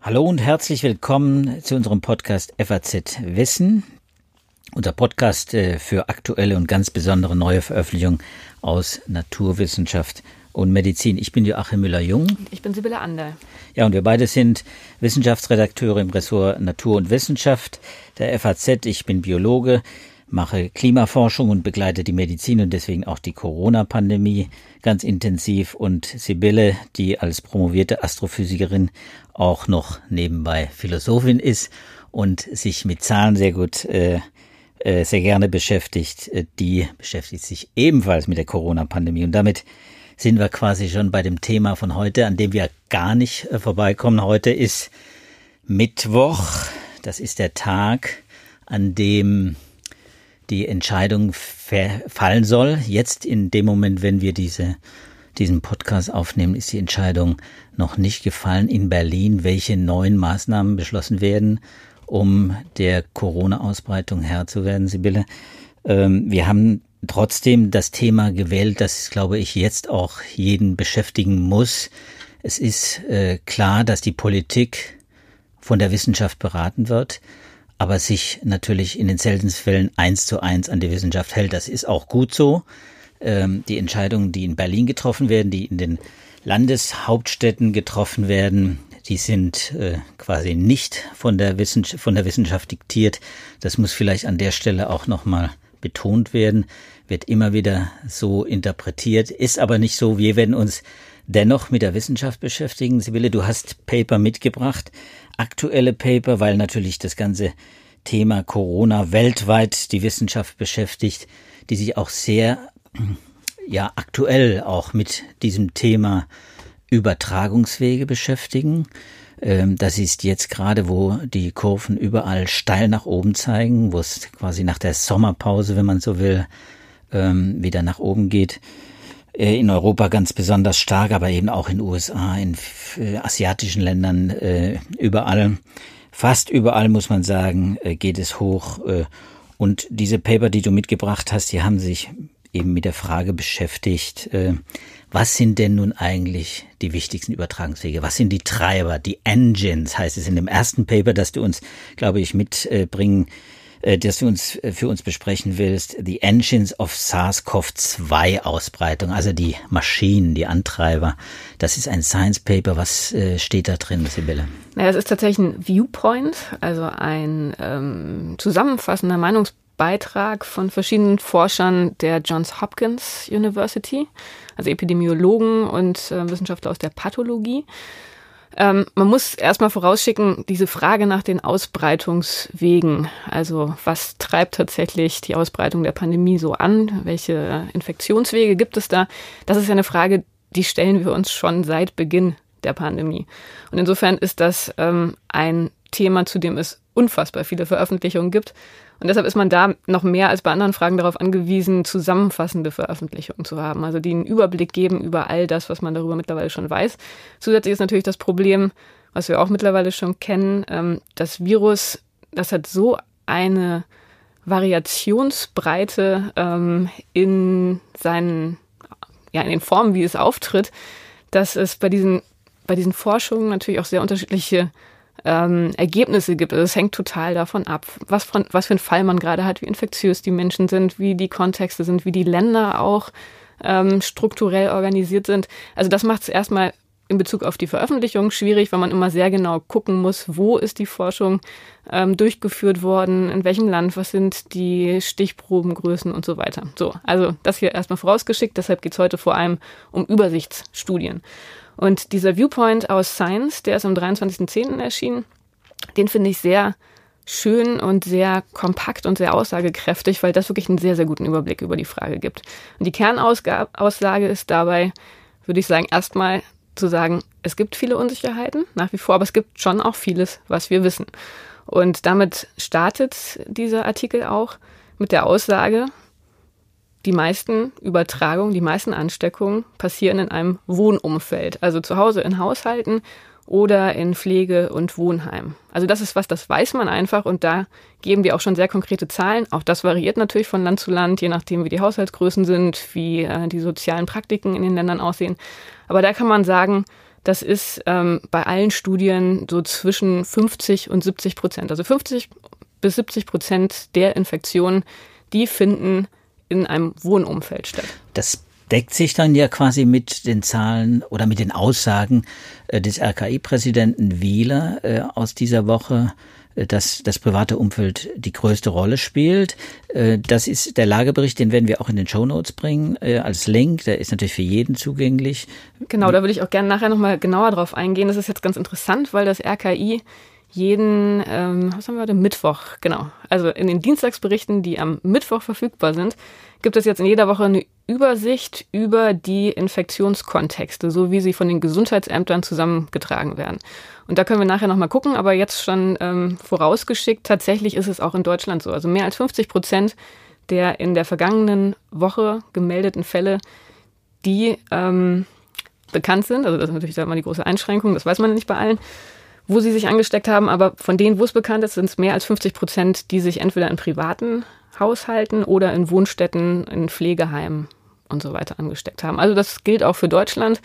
Hallo und herzlich willkommen zu unserem Podcast FAZ Wissen. Unser Podcast äh, für aktuelle und ganz besondere neue Veröffentlichungen aus Naturwissenschaft und Medizin. Ich bin Joachim Müller-Jung. Ich bin Sibylle Ander. Ja, und wir beide sind Wissenschaftsredakteure im Ressort Natur und Wissenschaft der FAZ. Ich bin Biologe, mache Klimaforschung und begleite die Medizin und deswegen auch die Corona-Pandemie ganz intensiv. Und Sibylle, die als promovierte Astrophysikerin auch noch nebenbei Philosophin ist und sich mit Zahlen sehr gut äh, äh sehr gerne beschäftigt, äh, die beschäftigt sich ebenfalls mit der Corona-Pandemie. Und damit sind wir quasi schon bei dem Thema von heute, an dem wir gar nicht äh, vorbeikommen. Heute ist Mittwoch. Das ist der Tag, an dem die Entscheidung fallen soll. Jetzt in dem Moment, wenn wir diese, diesen Podcast aufnehmen, ist die Entscheidung noch nicht gefallen in Berlin, welche neuen Maßnahmen beschlossen werden, um der Corona-Ausbreitung Herr zu werden, Sibylle. Ähm, wir haben trotzdem das Thema gewählt, das, glaube ich, jetzt auch jeden beschäftigen muss. Es ist äh, klar, dass die Politik von der Wissenschaft beraten wird, aber sich natürlich in den seltensten Fällen eins zu eins an die Wissenschaft hält. Das ist auch gut so. Ähm, die Entscheidungen, die in Berlin getroffen werden, die in den Landeshauptstädten getroffen werden, die sind äh, quasi nicht von der, von der Wissenschaft diktiert. Das muss vielleicht an der Stelle auch nochmal betont werden, wird immer wieder so interpretiert, ist aber nicht so. Wir werden uns dennoch mit der Wissenschaft beschäftigen. Sibylle, du hast Paper mitgebracht, aktuelle Paper, weil natürlich das ganze Thema Corona weltweit die Wissenschaft beschäftigt, die sich auch sehr, ja, aktuell auch mit diesem Thema Übertragungswege beschäftigen. Ähm, das ist jetzt gerade, wo die Kurven überall steil nach oben zeigen, wo es quasi nach der Sommerpause, wenn man so will, ähm, wieder nach oben geht. Äh, in Europa ganz besonders stark, aber eben auch in USA, in äh, asiatischen Ländern, äh, überall, fast überall muss man sagen, geht es hoch. Und diese Paper, die du mitgebracht hast, die haben sich eben mit der Frage beschäftigt, was sind denn nun eigentlich die wichtigsten Übertragungswege? Was sind die Treiber, die Engines, heißt es in dem ersten Paper, das du uns, glaube ich, mitbringen, äh, das du uns äh, für uns besprechen willst, The Engines of SARS-CoV-2 Ausbreitung, also die Maschinen, die Antreiber. Das ist ein Science Paper. Was äh, steht da drin, Sibylle? Naja, das ist tatsächlich ein Viewpoint, also ein ähm, zusammenfassender Meinungsbeitrag von verschiedenen Forschern der Johns Hopkins University also Epidemiologen und äh, Wissenschaftler aus der Pathologie. Ähm, man muss erstmal vorausschicken, diese Frage nach den Ausbreitungswegen, also was treibt tatsächlich die Ausbreitung der Pandemie so an, welche Infektionswege gibt es da, das ist ja eine Frage, die stellen wir uns schon seit Beginn der Pandemie. Und insofern ist das ähm, ein Thema, zu dem es unfassbar viele Veröffentlichungen gibt und deshalb ist man da noch mehr als bei anderen Fragen darauf angewiesen, zusammenfassende Veröffentlichungen zu haben, also die einen Überblick geben über all das, was man darüber mittlerweile schon weiß. Zusätzlich ist natürlich das Problem, was wir auch mittlerweile schon kennen, ähm, das Virus, das hat so eine Variationsbreite ähm, in seinen, ja, in den Formen, wie es auftritt, dass es bei diesen, bei diesen Forschungen natürlich auch sehr unterschiedliche ähm, Ergebnisse gibt. Also es hängt total davon ab, was, von, was für ein Fall man gerade hat, wie infektiös die Menschen sind, wie die Kontexte sind, wie die Länder auch ähm, strukturell organisiert sind. Also das macht es erstmal in Bezug auf die Veröffentlichung schwierig, weil man immer sehr genau gucken muss, wo ist die Forschung ähm, durchgeführt worden, in welchem Land, was sind die Stichprobengrößen und so weiter. So, also das hier erstmal vorausgeschickt, deshalb geht es heute vor allem um Übersichtsstudien. Und dieser Viewpoint aus Science, der ist am 23.10. erschienen, den finde ich sehr schön und sehr kompakt und sehr aussagekräftig, weil das wirklich einen sehr, sehr guten Überblick über die Frage gibt. Und die Kernaussage ist dabei, würde ich sagen, erstmal zu sagen, es gibt viele Unsicherheiten nach wie vor, aber es gibt schon auch vieles, was wir wissen. Und damit startet dieser Artikel auch mit der Aussage, die meisten Übertragungen, die meisten Ansteckungen passieren in einem Wohnumfeld, also zu Hause in Haushalten oder in Pflege- und Wohnheimen. Also das ist was, das weiß man einfach und da geben die auch schon sehr konkrete Zahlen. Auch das variiert natürlich von Land zu Land, je nachdem, wie die Haushaltsgrößen sind, wie äh, die sozialen Praktiken in den Ländern aussehen. Aber da kann man sagen, das ist ähm, bei allen Studien so zwischen 50 und 70 Prozent. Also 50 bis 70 Prozent der Infektionen, die finden in einem Wohnumfeld statt. Das deckt sich dann ja quasi mit den Zahlen oder mit den Aussagen äh, des RKI-Präsidenten Wieler äh, aus dieser Woche dass das private Umfeld die größte Rolle spielt. Äh, das ist der Lagebericht, den werden wir auch in den Show Notes bringen äh, als Link. Der ist natürlich für jeden zugänglich. Genau, da würde ich auch gerne nachher nochmal genauer drauf eingehen. Das ist jetzt ganz interessant, weil das RKI jeden, ähm, was haben wir heute, Mittwoch, genau. Also in den Dienstagsberichten, die am Mittwoch verfügbar sind, gibt es jetzt in jeder Woche eine Übersicht über die Infektionskontexte, so wie sie von den Gesundheitsämtern zusammengetragen werden. Und da können wir nachher nochmal gucken, aber jetzt schon ähm, vorausgeschickt, tatsächlich ist es auch in Deutschland so. Also mehr als 50 Prozent der in der vergangenen Woche gemeldeten Fälle, die ähm, bekannt sind, also das ist natürlich mal die große Einschränkung, das weiß man nicht bei allen, wo sie sich angesteckt haben, aber von denen, wo es bekannt ist, sind es mehr als 50 Prozent, die sich entweder in privaten Haushalten oder in Wohnstätten, in Pflegeheimen und so weiter angesteckt haben. Also das gilt auch für Deutschland.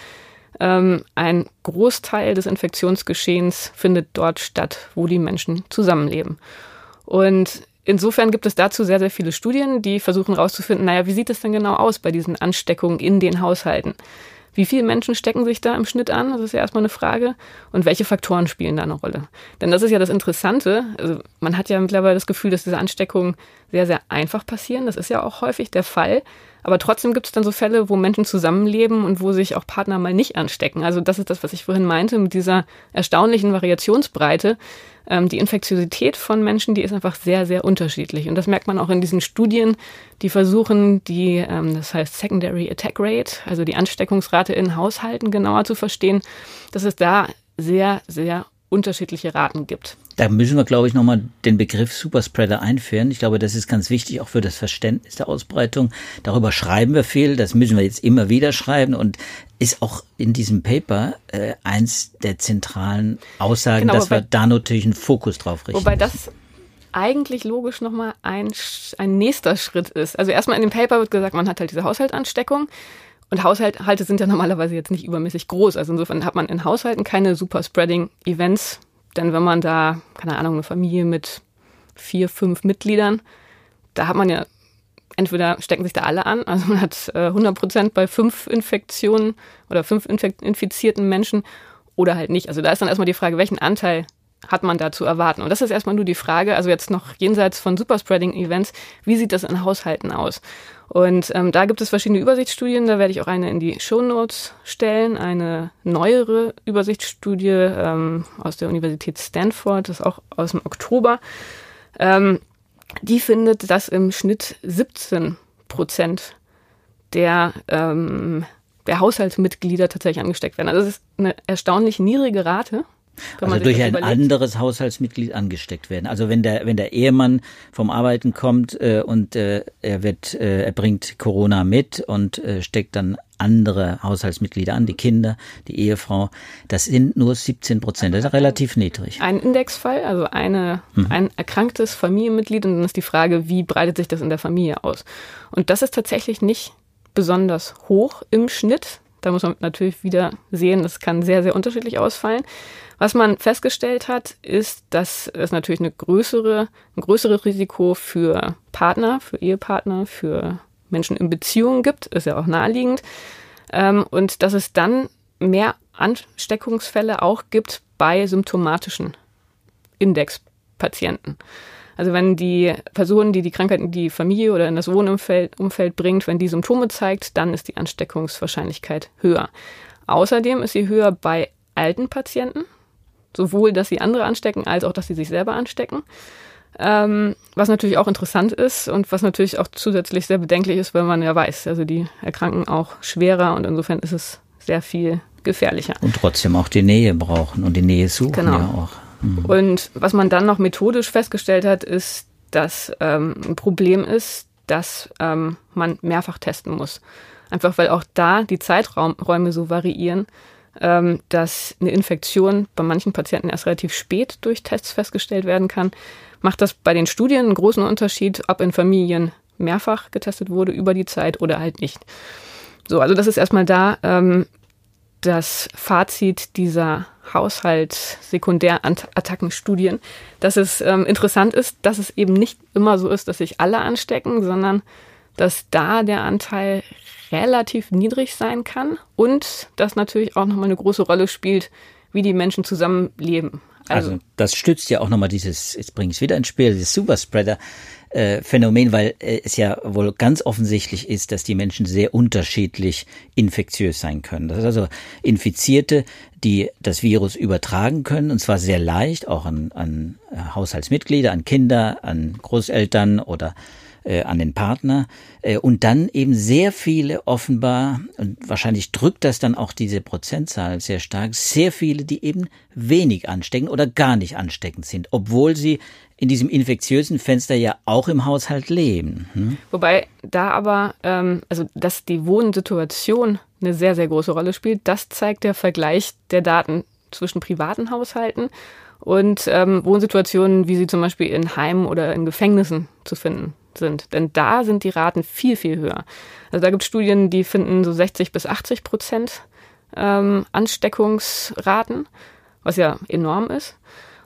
Ähm, ein Großteil des Infektionsgeschehens findet dort statt, wo die Menschen zusammenleben. Und insofern gibt es dazu sehr, sehr viele Studien, die versuchen herauszufinden, naja, wie sieht es denn genau aus bei diesen Ansteckungen in den Haushalten? Wie viele Menschen stecken sich da im Schnitt an? Das ist ja erstmal eine Frage. Und welche Faktoren spielen da eine Rolle? Denn das ist ja das Interessante. Also man hat ja mittlerweile das Gefühl, dass diese Ansteckungen sehr, sehr einfach passieren. Das ist ja auch häufig der Fall. Aber trotzdem gibt es dann so Fälle, wo Menschen zusammenleben und wo sich auch Partner mal nicht anstecken. Also das ist das, was ich vorhin meinte, mit dieser erstaunlichen Variationsbreite. Ähm, die Infektiosität von Menschen, die ist einfach sehr, sehr unterschiedlich. Und das merkt man auch in diesen Studien, die versuchen, die, ähm, das heißt Secondary Attack Rate, also die Ansteckungsrate in Haushalten genauer zu verstehen, dass es da sehr, sehr unterschiedliche Raten gibt. Da müssen wir, glaube ich, nochmal den Begriff Superspreader einführen. Ich glaube, das ist ganz wichtig, auch für das Verständnis der Ausbreitung. Darüber schreiben wir viel, das müssen wir jetzt immer wieder schreiben und ist auch in diesem Paper äh, eins der zentralen Aussagen, genau, dass wobei, wir da natürlich einen Fokus drauf richten. Wobei das eigentlich logisch nochmal ein, ein nächster Schritt ist. Also erstmal in dem Paper wird gesagt, man hat halt diese Haushaltansteckung. Und Haushalte sind ja normalerweise jetzt nicht übermäßig groß. Also insofern hat man in Haushalten keine Super-Spreading-Events. Denn wenn man da, keine Ahnung, eine Familie mit vier, fünf Mitgliedern, da hat man ja entweder stecken sich da alle an, also man hat äh, 100 Prozent bei fünf Infektionen oder fünf infizierten Menschen oder halt nicht. Also da ist dann erstmal die Frage, welchen Anteil hat man da zu erwarten? Und das ist erstmal nur die Frage, also jetzt noch jenseits von Superspreading-Events, wie sieht das in Haushalten aus? Und ähm, da gibt es verschiedene Übersichtsstudien, da werde ich auch eine in die Show Notes stellen, eine neuere Übersichtsstudie ähm, aus der Universität Stanford, das ist auch aus dem Oktober. Ähm, die findet, dass im Schnitt 17 Prozent der, ähm, der Haushaltsmitglieder tatsächlich angesteckt werden. Also das ist eine erstaunlich niedrige Rate. Also durch ein anderes Haushaltsmitglied angesteckt werden. Also wenn der wenn der Ehemann vom Arbeiten kommt äh, und äh, er wird äh, er bringt Corona mit und äh, steckt dann andere Haushaltsmitglieder an, die Kinder, die Ehefrau, das sind nur 17 Prozent. Das ist relativ niedrig. Ein Indexfall, also eine, mhm. ein erkranktes Familienmitglied und dann ist die Frage, wie breitet sich das in der Familie aus? Und das ist tatsächlich nicht besonders hoch im Schnitt. Da muss man natürlich wieder sehen, das kann sehr, sehr unterschiedlich ausfallen. Was man festgestellt hat, ist, dass es natürlich eine größere, ein größeres Risiko für Partner, für Ehepartner, für Menschen in Beziehungen gibt, ist ja auch naheliegend. Ähm, und dass es dann mehr Ansteckungsfälle auch gibt bei symptomatischen Indexpatienten. Also wenn die Person, die die Krankheit in die Familie oder in das Wohnumfeld Umfeld bringt, wenn die Symptome zeigt, dann ist die Ansteckungswahrscheinlichkeit höher. Außerdem ist sie höher bei alten Patienten, Sowohl, dass sie andere anstecken, als auch, dass sie sich selber anstecken. Ähm, was natürlich auch interessant ist und was natürlich auch zusätzlich sehr bedenklich ist, weil man ja weiß, also die erkranken auch schwerer und insofern ist es sehr viel gefährlicher. Und trotzdem auch die Nähe brauchen und die Nähe suchen genau. ja auch. Mhm. Und was man dann noch methodisch festgestellt hat, ist, dass ähm, ein Problem ist, dass ähm, man mehrfach testen muss. Einfach weil auch da die Zeiträume so variieren ähm, dass eine Infektion bei manchen Patienten erst relativ spät durch Tests festgestellt werden kann, macht das bei den Studien einen großen Unterschied, ob in Familien mehrfach getestet wurde über die Zeit oder halt nicht. So, also das ist erstmal da. Ähm, das Fazit dieser Haushalt-Sekundär-Attackenstudien, dass es ähm, interessant ist, dass es eben nicht immer so ist, dass sich alle anstecken, sondern dass da der Anteil relativ niedrig sein kann und dass natürlich auch nochmal eine große Rolle spielt, wie die Menschen zusammenleben. Also, also das stützt ja auch nochmal dieses, jetzt bringe ich es wieder ins Spiel, dieses Superspreader. Äh, Phänomen, weil äh, es ja wohl ganz offensichtlich ist, dass die Menschen sehr unterschiedlich infektiös sein können. Das ist also Infizierte, die das Virus übertragen können, und zwar sehr leicht, auch an, an Haushaltsmitglieder, an Kinder, an Großeltern oder äh, an den Partner äh, und dann eben sehr viele offenbar, und wahrscheinlich drückt das dann auch diese Prozentzahl sehr stark, sehr viele, die eben wenig anstecken oder gar nicht ansteckend sind, obwohl sie in diesem infektiösen Fenster ja auch im Haushalt leben. Hm? Wobei da aber, ähm, also dass die Wohnsituation eine sehr, sehr große Rolle spielt, das zeigt der Vergleich der Daten zwischen privaten Haushalten und ähm, Wohnsituationen, wie sie zum Beispiel in Heimen oder in Gefängnissen zu finden sind. Denn da sind die Raten viel, viel höher. Also da gibt es Studien, die finden so 60 bis 80 Prozent ähm, Ansteckungsraten, was ja enorm ist.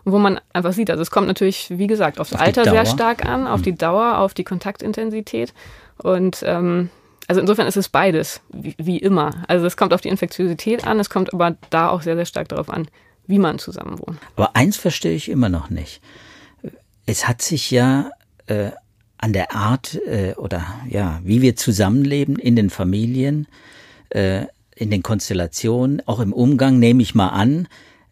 Und wo man einfach sieht, also es kommt natürlich, wie gesagt, aufs auf Alter sehr stark an, auf mhm. die Dauer, auf die Kontaktintensität. Und ähm, also insofern ist es beides, wie, wie immer. Also es kommt auf die Infektiosität an, es kommt aber da auch sehr, sehr stark darauf an, wie man zusammen wohnt. Aber eins verstehe ich immer noch nicht. Es hat sich ja äh, an der Art äh, oder ja, wie wir zusammenleben in den Familien, äh, in den Konstellationen, auch im Umgang, nehme ich mal an,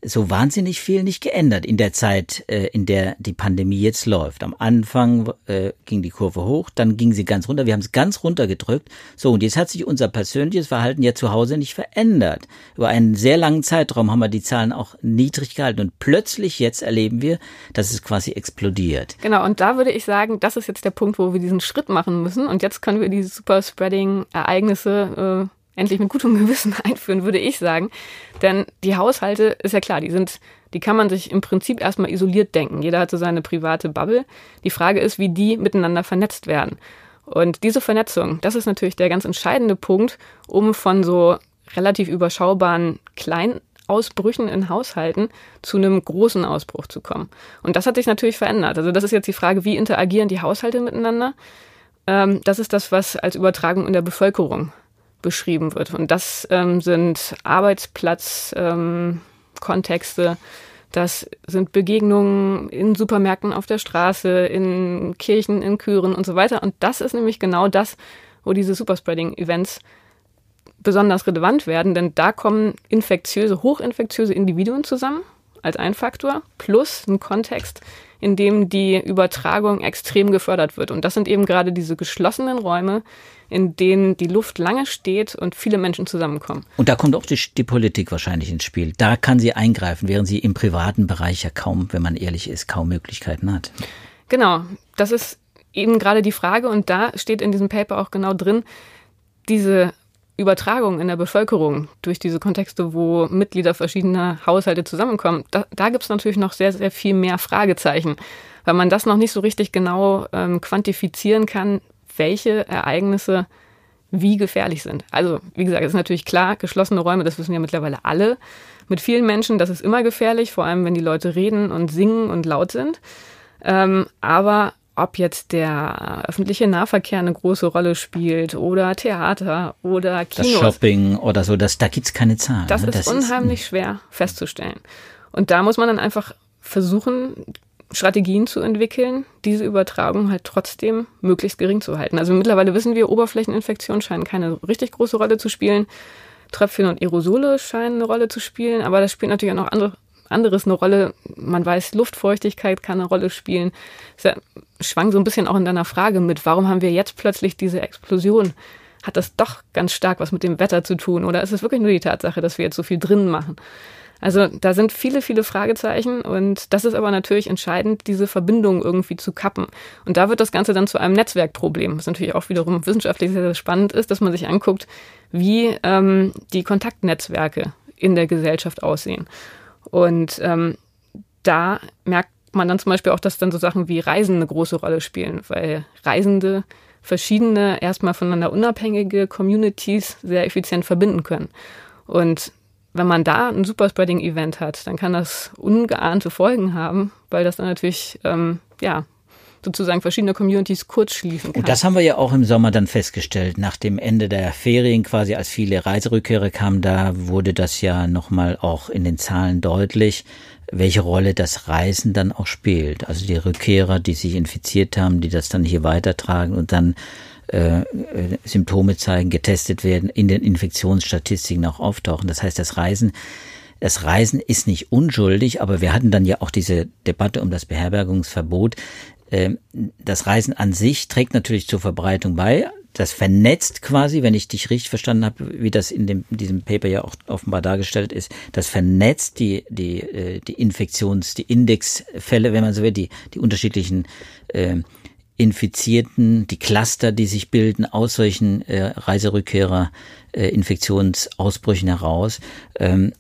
so wahnsinnig viel nicht geändert in der Zeit, äh, in der die Pandemie jetzt läuft. Am Anfang äh, ging die Kurve hoch, dann ging sie ganz runter. Wir haben es ganz runter gedrückt. So, und jetzt hat sich unser persönliches Verhalten ja zu Hause nicht verändert. Über einen sehr langen Zeitraum haben wir die Zahlen auch niedrig gehalten. Und plötzlich jetzt erleben wir, dass es quasi explodiert. Genau, und da würde ich sagen, das ist jetzt der Punkt, wo wir diesen Schritt machen müssen. Und jetzt können wir diese Superspreading-Ereignisse äh, endlich mit gutem Gewissen einführen, würde ich sagen. Denn die Haushalte, ist ja klar, die sind, die kann man sich im Prinzip erstmal isoliert denken. Jeder hat so seine private Bubble. Die Frage ist, wie die miteinander vernetzt werden. Und diese Vernetzung, das ist natürlich der ganz entscheidende Punkt, um von so relativ überschaubaren Kleinausbrüchen in Haushalten zu einem großen Ausbruch zu kommen. Und das hat sich natürlich verändert. Also das ist jetzt die Frage, wie interagieren die Haushalte miteinander? Ähm, das ist das, was als Übertragung in der Bevölkerung beschrieben wird. Und das ähm, sind Arbeitsplatzkontexte, ähm, das sind Begegnungen in Supermärkten auf der Straße, in Kirchen, in Chören und so weiter. Und das ist nämlich genau das, wo diese Superspreading-Events besonders relevant werden, denn da kommen infektiöse, hochinfektiöse Individuen zusammen als ein Faktor, plus ein Kontext, in dem die Übertragung extrem gefördert wird. Und das sind eben gerade diese geschlossenen Räume, in denen die Luft lange steht und viele Menschen zusammenkommen. Und da kommt auch die, die, Politik wahrscheinlich ins Spiel. Da kann sie eingreifen, während sie im privaten Bereich ja kaum, wenn man ehrlich ist, kaum Möglichkeiten hat. Genau, das ist eben gerade die Frage und da steht in diesem Paper auch genau drin, diese Übertragung in der Bevölkerung durch diese Kontexte, wo Mitglieder verschiedener Haushalte zusammenkommen, da, da gibt es natürlich noch sehr, sehr viel mehr Fragezeichen, weil man das noch nicht so richtig genau ähm, quantifizieren kann, welche Ereignisse wie gefährlich sind. Also, wie gesagt, ist natürlich klar, geschlossene Räume, das wissen ja mittlerweile alle. Mit vielen Menschen, das ist immer gefährlich, vor allem wenn die Leute reden und singen und laut sind. Ähm, aber ob jetzt der öffentliche Nahverkehr eine große Rolle spielt oder Theater oder Kinos. Das Shopping oder so, das, da gibt's keine Zahlen. Das, ne? das ist unheimlich ist, schwer festzustellen. Und da muss man dann einfach versuchen, Strategien zu entwickeln, diese Übertragung halt trotzdem möglichst gering zu halten. Also mittlerweile wissen wir, Oberflächeninfektionen scheinen keine richtig große Rolle zu spielen. Tröpfchen und Aerosole scheinen eine Rolle zu spielen, aber das spielt natürlich auch noch andere, anderes eine Rolle. Man weiß, Luftfeuchtigkeit kann eine Rolle spielen. Das schwang so ein bisschen auch in deiner Frage mit, warum haben wir jetzt plötzlich diese Explosion? Hat das doch ganz stark was mit dem Wetter zu tun? Oder ist es wirklich nur die Tatsache, dass wir jetzt so viel drinnen machen? Also da sind viele, viele Fragezeichen und das ist aber natürlich entscheidend, diese Verbindung irgendwie zu kappen. Und da wird das Ganze dann zu einem Netzwerkproblem, was natürlich auch wiederum wissenschaftlich sehr, sehr spannend ist, dass man sich anguckt, wie ähm, die Kontaktnetzwerke in der Gesellschaft aussehen. Und ähm, da merkt man dann zum Beispiel auch, dass dann so Sachen wie Reisen eine große Rolle spielen, weil Reisende verschiedene, erstmal voneinander unabhängige Communities sehr effizient verbinden können. Und wenn man da ein Superspreading-Event hat, dann kann das ungeahnte Folgen haben, weil das dann natürlich ähm, ja sozusagen verschiedene Communities kurz schließen kann. Und das haben wir ja auch im Sommer dann festgestellt, nach dem Ende der Ferien quasi, als viele Reiserückkehrer kamen, da wurde das ja nochmal auch in den Zahlen deutlich, welche Rolle das Reisen dann auch spielt. Also die Rückkehrer, die sich infiziert haben, die das dann hier weitertragen und dann äh, äh, Symptome zeigen, getestet werden, in den Infektionsstatistiken auch auftauchen. Das heißt, das Reisen das Reisen ist nicht unschuldig, aber wir hatten dann ja auch diese Debatte um das Beherbergungsverbot. Ähm, das Reisen an sich trägt natürlich zur Verbreitung bei. Das vernetzt quasi, wenn ich dich richtig verstanden habe, wie das in, dem, diesem Paper ja auch offenbar dargestellt ist, das vernetzt die, die, äh, die Infektions-, die Indexfälle, wenn man so will, die, die unterschiedlichen äh, Infizierten, die Cluster, die sich bilden aus solchen äh, Reiserückkehrer, äh, heraus. Ähm,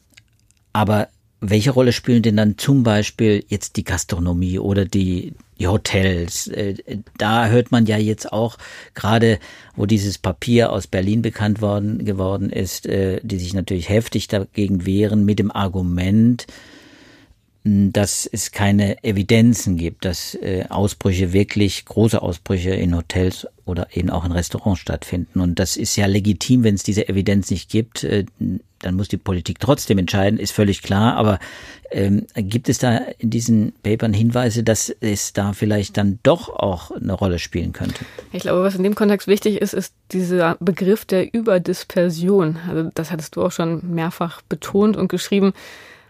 aber welche Rolle spielen denn dann zum Beispiel jetzt die Gastronomie oder die, die Hotels? Äh, da hört man ja jetzt auch gerade, wo dieses Papier aus Berlin bekannt worden geworden ist, äh, die sich natürlich heftig dagegen wehren mit dem Argument, dass es keine Evidenzen gibt, dass äh, Ausbrüche wirklich, große Ausbrüche in Hotels oder eben auch in Restaurants stattfinden. Und das ist ja legitim, wenn es diese Evidenz nicht gibt, äh, dann muss die Politik trotzdem entscheiden, ist völlig klar. Aber ähm, gibt es da in diesen Papern Hinweise, dass es da vielleicht dann doch auch eine Rolle spielen könnte? Ich glaube, was in dem Kontext wichtig ist, ist dieser Begriff der Überdispersion. Also das hattest du auch schon mehrfach betont und geschrieben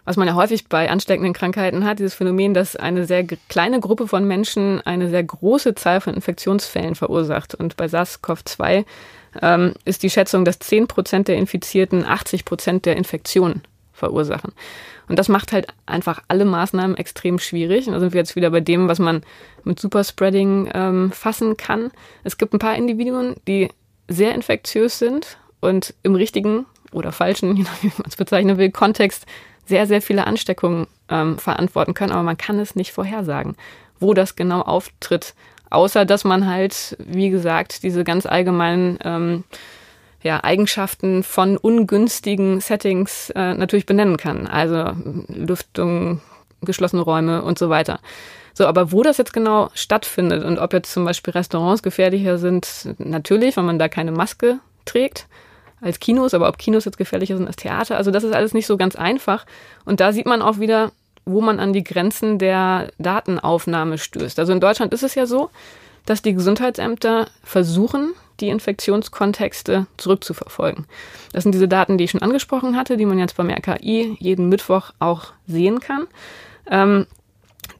was man ja häufig bei ansteckenden Krankheiten hat, dieses Phänomen, dass eine sehr kleine Gruppe von Menschen eine sehr große Zahl von Infektionsfällen verursacht. Und bei SARS-CoV-2 ähm, ist die Schätzung, dass 10 Prozent der Infizierten 80 Prozent der Infektionen verursachen. Und das macht halt einfach alle Maßnahmen extrem schwierig. Und da sind wir jetzt wieder bei dem, was man mit Superspreading ähm, fassen kann. Es gibt ein paar Individuen, die sehr infektiös sind und im richtigen oder falschen, je nachdem, wie man es bezeichnen will, Kontext sehr, sehr viele Ansteckungen ähm, verantworten können, aber man kann es nicht vorhersagen, wo das genau auftritt. Außer dass man halt, wie gesagt, diese ganz allgemeinen ähm, ja, Eigenschaften von ungünstigen Settings äh, natürlich benennen kann. Also Lüftung, geschlossene Räume und so weiter. So, aber wo das jetzt genau stattfindet und ob jetzt zum Beispiel Restaurants gefährlicher sind, natürlich, weil man da keine Maske trägt als Kinos, aber ob Kinos jetzt gefährlicher sind als Theater, also das ist alles nicht so ganz einfach. Und da sieht man auch wieder, wo man an die Grenzen der Datenaufnahme stößt. Also in Deutschland ist es ja so, dass die Gesundheitsämter versuchen, die Infektionskontexte zurückzuverfolgen. Das sind diese Daten, die ich schon angesprochen hatte, die man jetzt beim RKI jeden Mittwoch auch sehen kann. Ähm,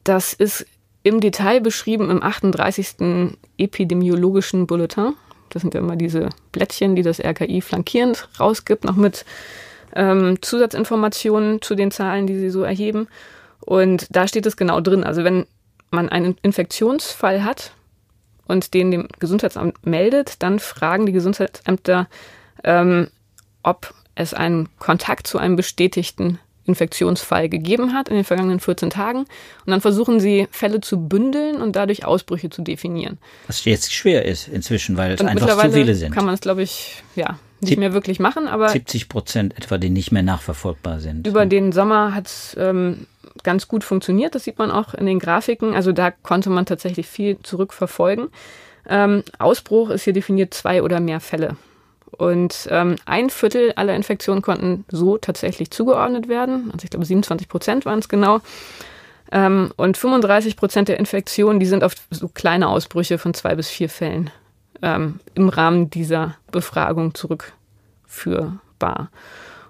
das ist im Detail beschrieben im 38. epidemiologischen Bulletin. Das sind ja immer diese Blättchen, die das RKI flankierend rausgibt, noch mit ähm, Zusatzinformationen zu den Zahlen, die sie so erheben. Und da steht es genau drin. Also wenn man einen Infektionsfall hat und den dem Gesundheitsamt meldet, dann fragen die Gesundheitsämter, ähm, ob es einen Kontakt zu einem bestätigten Infektionsfall gegeben hat in den vergangenen 14 Tagen. Und dann versuchen sie, Fälle zu bündeln und dadurch Ausbrüche zu definieren. Was jetzt schwer ist inzwischen, weil es und einfach zu viele sind. kann man es, glaube ich, ja, nicht mehr wirklich machen. Aber 70 Prozent etwa, die nicht mehr nachverfolgbar sind. Über den Sommer hat es ähm, ganz gut funktioniert. Das sieht man auch in den Grafiken. Also da konnte man tatsächlich viel zurückverfolgen. Ähm, Ausbruch ist hier definiert zwei oder mehr Fälle. Und ähm, ein Viertel aller Infektionen konnten so tatsächlich zugeordnet werden. Also ich glaube 27 Prozent waren es genau. Ähm, und 35 Prozent der Infektionen, die sind auf so kleine Ausbrüche von zwei bis vier Fällen ähm, im Rahmen dieser Befragung zurückführbar.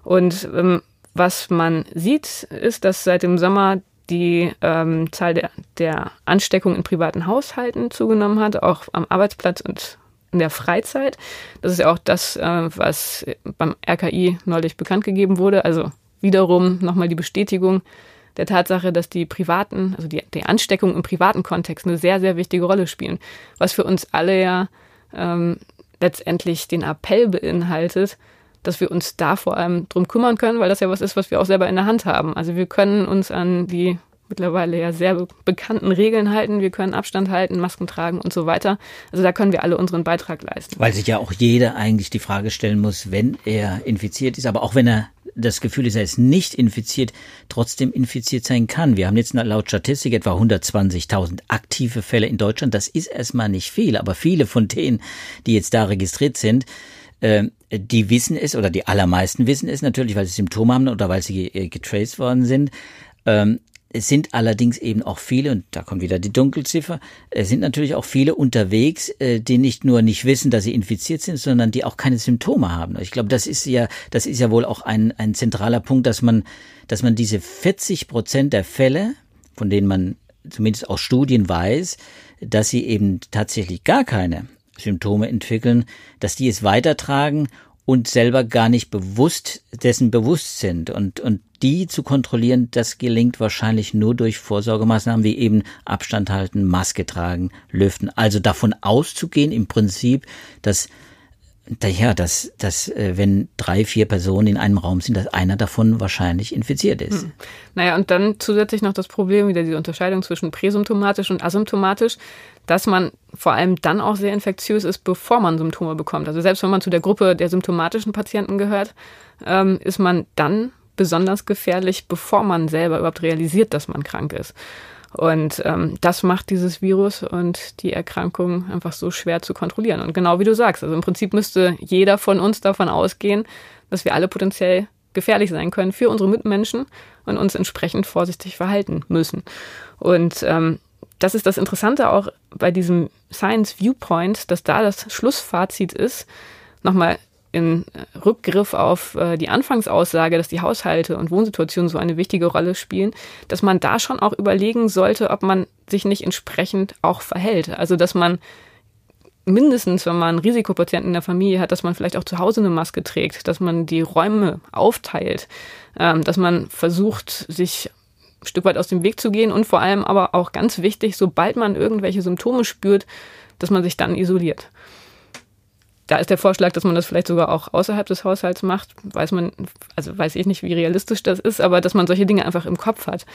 Und ähm, was man sieht, ist, dass seit dem Sommer die ähm, Zahl der, der Ansteckungen in privaten Haushalten zugenommen hat, auch am Arbeitsplatz und in der Freizeit. Das ist ja auch das, äh, was beim RKI neulich bekannt gegeben wurde. Also wiederum nochmal die Bestätigung der Tatsache, dass die privaten, also die, die Ansteckung im privaten Kontext eine sehr, sehr wichtige Rolle spielen. Was für uns alle ja ähm, letztendlich den Appell beinhaltet, dass wir uns da vor allem drum kümmern können, weil das ja was ist, was wir auch selber in der Hand haben. Also wir können uns an die mittlerweile ja sehr bekannten Regeln halten. Wir können Abstand halten, Masken tragen und so weiter. Also da können wir alle unseren Beitrag leisten. Weil sich ja auch jeder eigentlich die Frage stellen muss, wenn er infiziert ist, aber auch wenn er das Gefühl ist, er ist nicht infiziert, trotzdem infiziert sein kann. Wir haben jetzt laut Statistik etwa 120.000 aktive Fälle in Deutschland. Das ist erstmal nicht viel, aber viele von denen, die jetzt da registriert sind, äh, die wissen es oder die allermeisten wissen es natürlich, weil sie Symptome haben oder weil sie getraced worden sind. Es sind allerdings eben auch viele, und da kommt wieder die Dunkelziffer, es sind natürlich auch viele unterwegs, äh, die nicht nur nicht wissen, dass sie infiziert sind, sondern die auch keine Symptome haben. Ich glaube, das ist ja, das ist ja wohl auch ein, ein zentraler Punkt, dass man, dass man diese 40 Prozent der Fälle, von denen man zumindest aus Studien weiß, dass sie eben tatsächlich gar keine Symptome entwickeln, dass die es weitertragen und selber gar nicht bewusst dessen bewusst sind. Und, und die zu kontrollieren, das gelingt wahrscheinlich nur durch Vorsorgemaßnahmen wie eben Abstand halten, Maske tragen, lüften. Also davon auszugehen im Prinzip, dass ja, dass, dass äh, wenn drei, vier Personen in einem Raum sind, dass einer davon wahrscheinlich infiziert ist. Hm. Naja, und dann zusätzlich noch das Problem, wieder diese Unterscheidung zwischen präsymptomatisch und asymptomatisch, dass man vor allem dann auch sehr infektiös ist, bevor man Symptome bekommt. Also selbst wenn man zu der Gruppe der symptomatischen Patienten gehört, ähm, ist man dann besonders gefährlich, bevor man selber überhaupt realisiert, dass man krank ist. Und ähm, das macht dieses Virus und die Erkrankung einfach so schwer zu kontrollieren. Und genau wie du sagst, also im Prinzip müsste jeder von uns davon ausgehen, dass wir alle potenziell gefährlich sein können für unsere Mitmenschen und uns entsprechend vorsichtig verhalten müssen. Und ähm, das ist das Interessante auch bei diesem Science Viewpoint, dass da das Schlussfazit ist, nochmal in Rückgriff auf äh, die Anfangsaussage, dass die Haushalte und Wohnsituationen so eine wichtige Rolle spielen, dass man da schon auch überlegen sollte, ob man sich nicht entsprechend auch verhält. Also dass man mindestens, wenn man Risikopatienten in der Familie hat, dass man vielleicht auch zu Hause eine Maske trägt, dass man die Räume aufteilt, ähm, dass man versucht, sich ein Stück weit aus dem Weg zu gehen und vor allem aber auch ganz wichtig, sobald man irgendwelche Symptome spürt, dass man sich dann isoliert da ist der Vorschlag, dass man das vielleicht sogar auch außerhalb des Haushalts macht. Weiß man, also weiß ich nicht, wie realistisch das ist, aber dass man solche Dinge einfach im Kopf hat.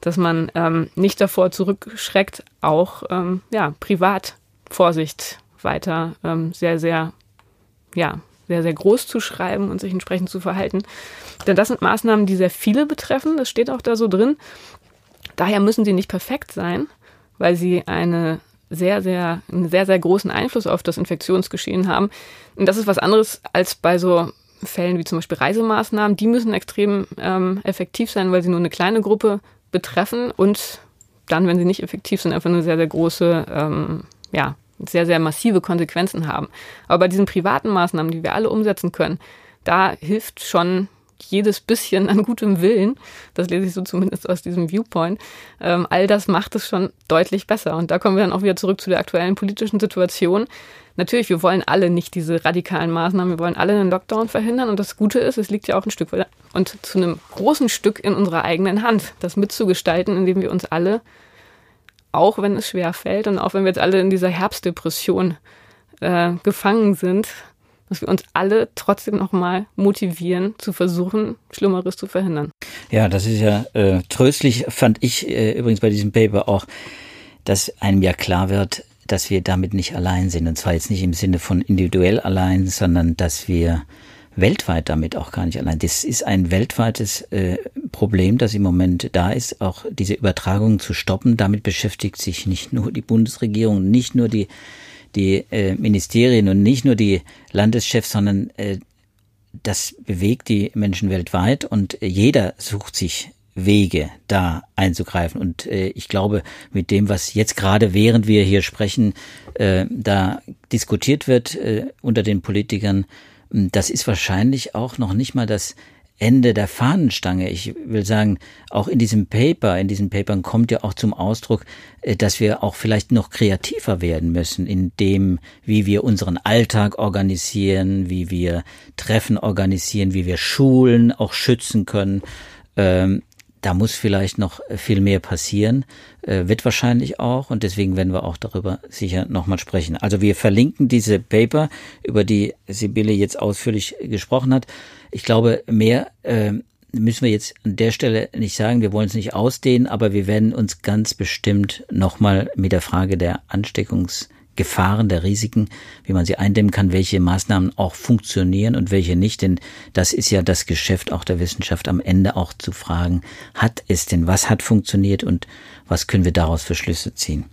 Dass man ähm, nicht davor zurückschreckt, auch ähm, ja, privat Vorsicht weiter ähm, sehr, sehr, ja, sehr, sehr groß zu schreiben und sich entsprechend zu verhalten. Denn das sind Maßnahmen, die sehr viele betreffen. Das steht auch da so drin. Daher müssen sie nicht perfekt sein, weil sie eine sehr, sehr, einen sehr, sehr großen Einfluss auf das Infektionsgeschehen haben. Und das ist was anderes als bei so Fällen wie zum Beispiel Reisemaßnahmen. Die müssen extrem ähm, effektiv sein, weil sie nur eine kleine Gruppe betreffen und dann, wenn sie nicht effektiv sind, einfach eine sehr, sehr große, ähm, ja, sehr, sehr massive Konsequenzen haben. Aber bei diesen privaten Maßnahmen, die wir alle umsetzen können, da hilft schon jedes bisschen an gutem Willen, das lese ich so zumindest aus diesem Viewpoint, ähm, all das macht es schon deutlich besser. Und da kommen wir dann auch wieder zurück zu der aktuellen politischen Situation. Natürlich, wir wollen alle nicht diese radikalen Maßnahmen, wir wollen alle einen Lockdown verhindern. Und das Gute ist, es liegt ja auch ein Stück weit und zu einem großen Stück in unserer eigenen Hand, das mitzugestalten, indem wir uns alle, auch wenn es schwer fällt und auch wenn wir jetzt alle in dieser Herbstdepression äh, gefangen sind, dass wir uns alle trotzdem nochmal motivieren, zu versuchen, Schlimmeres zu verhindern. Ja, das ist ja äh, tröstlich, fand ich äh, übrigens bei diesem Paper auch, dass einem ja klar wird, dass wir damit nicht allein sind. Und zwar jetzt nicht im Sinne von individuell allein, sondern dass wir weltweit damit auch gar nicht allein. Das ist ein weltweites äh, Problem, das im Moment da ist, auch diese Übertragung zu stoppen. Damit beschäftigt sich nicht nur die Bundesregierung, nicht nur die die äh, Ministerien und nicht nur die Landeschefs, sondern äh, das bewegt die Menschen weltweit und jeder sucht sich Wege, da einzugreifen. Und äh, ich glaube, mit dem, was jetzt gerade während wir hier sprechen, äh, da diskutiert wird äh, unter den Politikern, das ist wahrscheinlich auch noch nicht mal das Ende der Fahnenstange. Ich will sagen, auch in diesem Paper, in diesen Papern kommt ja auch zum Ausdruck, äh, dass wir auch vielleicht noch kreativer werden müssen in dem, wie wir unseren Alltag organisieren, wie wir Treffen organisieren, wie wir Schulen auch schützen können. Ähm, da muss vielleicht noch viel mehr passieren, äh, wird wahrscheinlich auch und deswegen werden wir auch darüber sicher nochmal sprechen. Also wir verlinken diese Paper, über die Sibylle jetzt ausführlich gesprochen hat. Ich glaube, mehr äh, müssen wir jetzt an der Stelle nicht sagen, wir wollen es nicht ausdehnen, aber wir werden uns ganz bestimmt nochmal mit der Frage der Ansteckungsgefahren, der Risiken, wie man sie eindämmen kann, welche Maßnahmen auch funktionieren und welche nicht. Denn das ist ja das Geschäft auch der Wissenschaft am Ende auch zu fragen, hat es denn, was hat funktioniert und was können wir daraus für Schlüsse ziehen.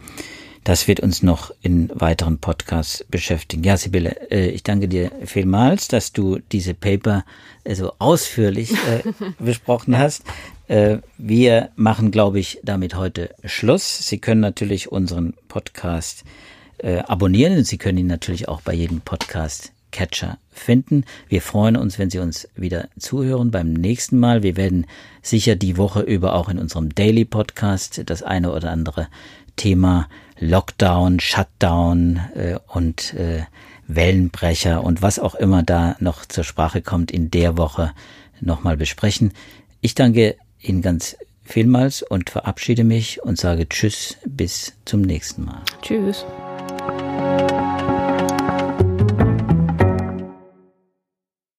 Das wird uns noch in weiteren Podcasts beschäftigen. Ja, Sibylle, äh, ich danke dir vielmals, dass du diese Paper äh, so ausführlich äh, besprochen hast. Wir machen, glaube ich, damit heute Schluss. Sie können natürlich unseren Podcast abonnieren und Sie können ihn natürlich auch bei jedem Podcast Catcher finden. Wir freuen uns, wenn Sie uns wieder zuhören beim nächsten Mal. Wir werden sicher die Woche über auch in unserem Daily Podcast das eine oder andere Thema Lockdown, Shutdown äh, und äh, Wellenbrecher und was auch immer da noch zur Sprache kommt in der Woche nochmal besprechen. Ich danke Ihnen ganz vielmals und verabschiede mich und sage Tschüss bis zum nächsten Mal. Tschüss.